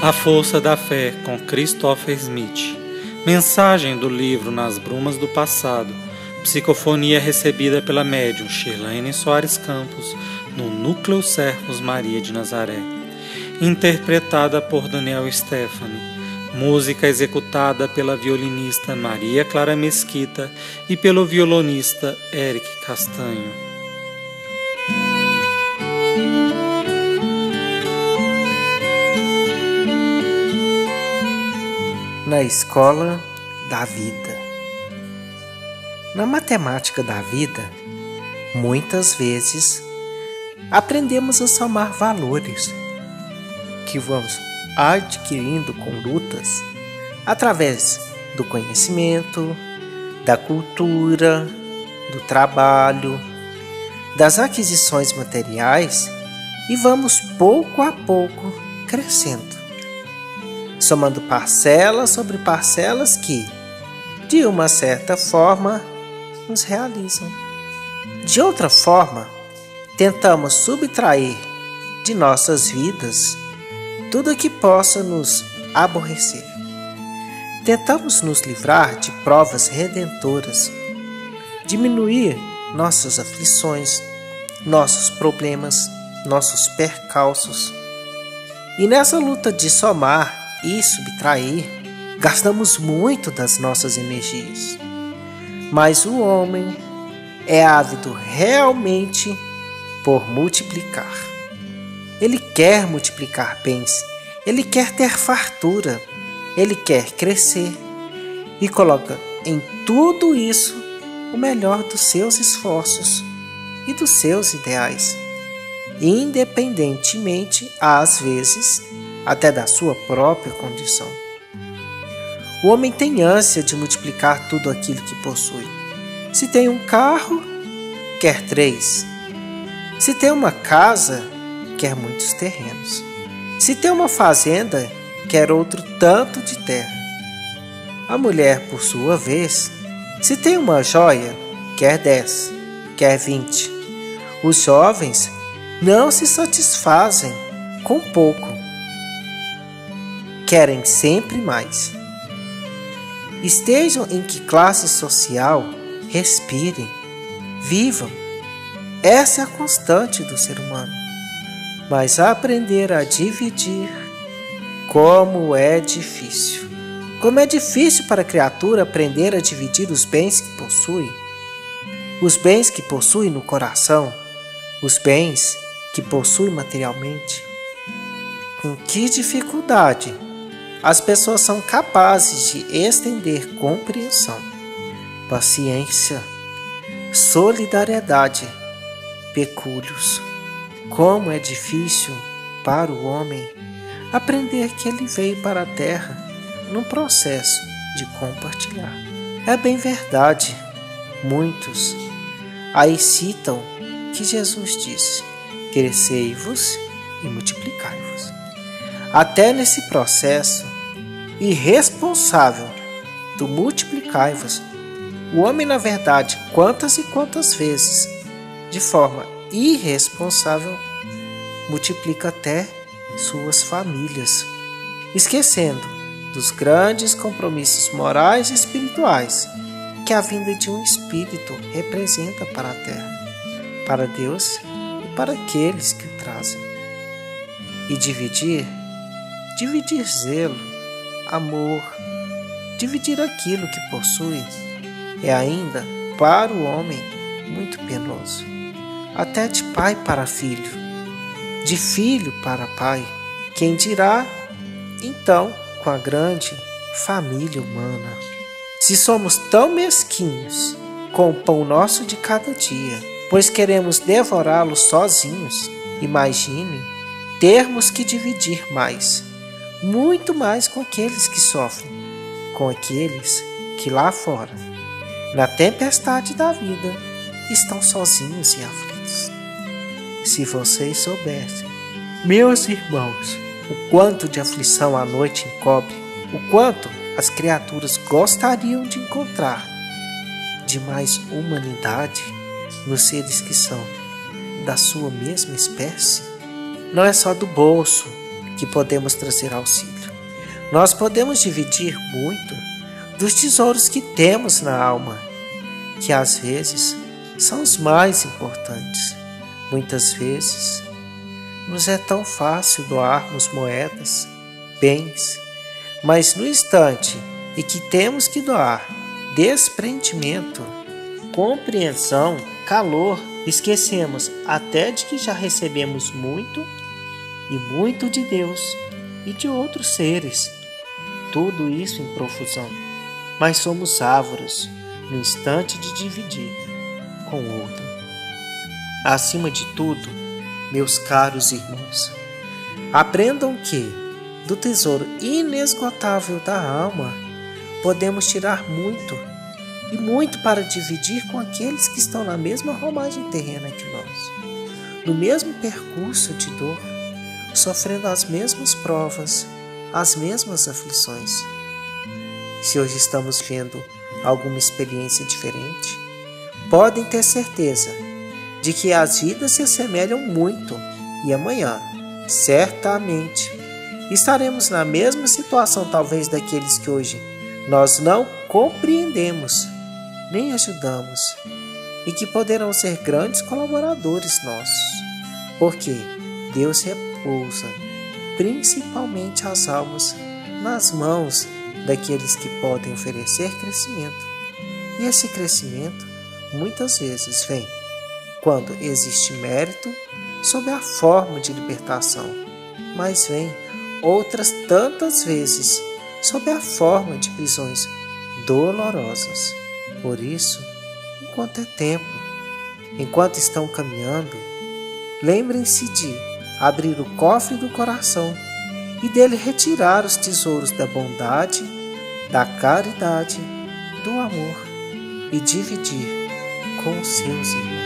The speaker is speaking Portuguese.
A Força da Fé com Christopher Smith. Mensagem do livro Nas Brumas do Passado. Psicofonia recebida pela médium Shirlene Soares Campos no Núcleo Servos Maria de Nazaré. Interpretada por Daniel Stephanie. Música executada pela violinista Maria Clara Mesquita e pelo violonista Eric Castanho. Na escola da vida. Na matemática da vida, muitas vezes aprendemos a somar valores que vamos adquirindo com lutas através do conhecimento, da cultura, do trabalho, das aquisições materiais e vamos pouco a pouco crescendo, somando parcelas sobre parcelas que, de uma certa forma, nos realizam. De outra forma, tentamos subtrair de nossas vidas tudo que possa nos aborrecer. Tentamos nos livrar de provas redentoras, diminuir nossas aflições, nossos problemas, nossos percalços. E nessa luta de somar e subtrair, gastamos muito das nossas energias. Mas o homem é ávido realmente por multiplicar. Ele quer multiplicar bens, ele quer ter fartura, ele quer crescer e coloca em tudo isso o melhor dos seus esforços e dos seus ideais, independentemente, às vezes, até da sua própria condição. O homem tem ânsia de multiplicar tudo aquilo que possui. Se tem um carro, quer três. Se tem uma casa, quer muitos terrenos. Se tem uma fazenda, quer outro tanto de terra. A mulher, por sua vez, se tem uma joia, quer dez, quer vinte. Os jovens não se satisfazem com pouco, querem sempre mais. Estejam em que classe social, respirem, vivam. Essa é a constante do ser humano mas aprender a dividir, como é difícil. Como é difícil para a criatura aprender a dividir os bens que possui, os bens que possui no coração, os bens que possui materialmente. Com que dificuldade as pessoas são capazes de estender compreensão, paciência, solidariedade, pecúlios como é difícil para o homem aprender que ele veio para a terra num processo de compartilhar. É bem verdade, muitos aí citam que Jesus disse: crescei-vos e multiplicai-vos. Até nesse processo irresponsável do multiplicai-vos, o homem, na verdade, quantas e quantas vezes, de forma irresponsável multiplica até suas famílias, esquecendo dos grandes compromissos morais e espirituais que a vinda de um espírito representa para a terra, para Deus e para aqueles que o trazem. E dividir, dividir zelo, amor, dividir aquilo que possui, é ainda para o homem muito penoso até de pai para filho, de filho para pai. Quem dirá, então, com a grande família humana? Se somos tão mesquinhos com o pão nosso de cada dia, pois queremos devorá-lo sozinhos, imagine termos que dividir mais, muito mais com aqueles que sofrem, com aqueles que lá fora, na tempestade da vida, estão sozinhos e aflitos. Se vocês soubessem, meus irmãos, o quanto de aflição a noite encobre, o quanto as criaturas gostariam de encontrar de mais humanidade nos seres que são da sua mesma espécie, não é só do bolso que podemos trazer auxílio. Nós podemos dividir muito dos tesouros que temos na alma, que às vezes são os mais importantes. Muitas vezes nos é tão fácil doarmos moedas, bens, mas no instante em que temos que doar desprendimento, compreensão, calor, esquecemos até de que já recebemos muito e muito de Deus e de outros seres. Tudo isso em profusão. Mas somos árvores no instante de dividir com outro. Acima de tudo, meus caros irmãos, aprendam que, do tesouro inesgotável da alma, podemos tirar muito e muito para dividir com aqueles que estão na mesma romagem terrena que nós, no mesmo percurso de dor, sofrendo as mesmas provas, as mesmas aflições. Se hoje estamos vendo alguma experiência diferente, podem ter certeza de que as vidas se assemelham muito e amanhã, certamente, estaremos na mesma situação, talvez daqueles que hoje nós não compreendemos nem ajudamos e que poderão ser grandes colaboradores nossos, porque Deus repousa principalmente as almas nas mãos daqueles que podem oferecer crescimento. E esse crescimento muitas vezes vem quando existe mérito sob a forma de libertação, mas vem outras tantas vezes sob a forma de prisões dolorosas. Por isso, enquanto é tempo, enquanto estão caminhando, lembrem-se de abrir o cofre do coração e dele retirar os tesouros da bondade, da caridade, do amor e dividir com os seus irmãos.